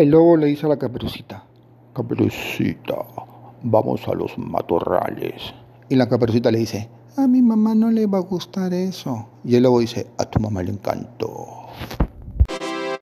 El lobo le dice a la caperucita, Caperucita, vamos a los matorrales. Y la caperucita le dice, a mi mamá no le va a gustar eso. Y el lobo dice, a tu mamá le encantó.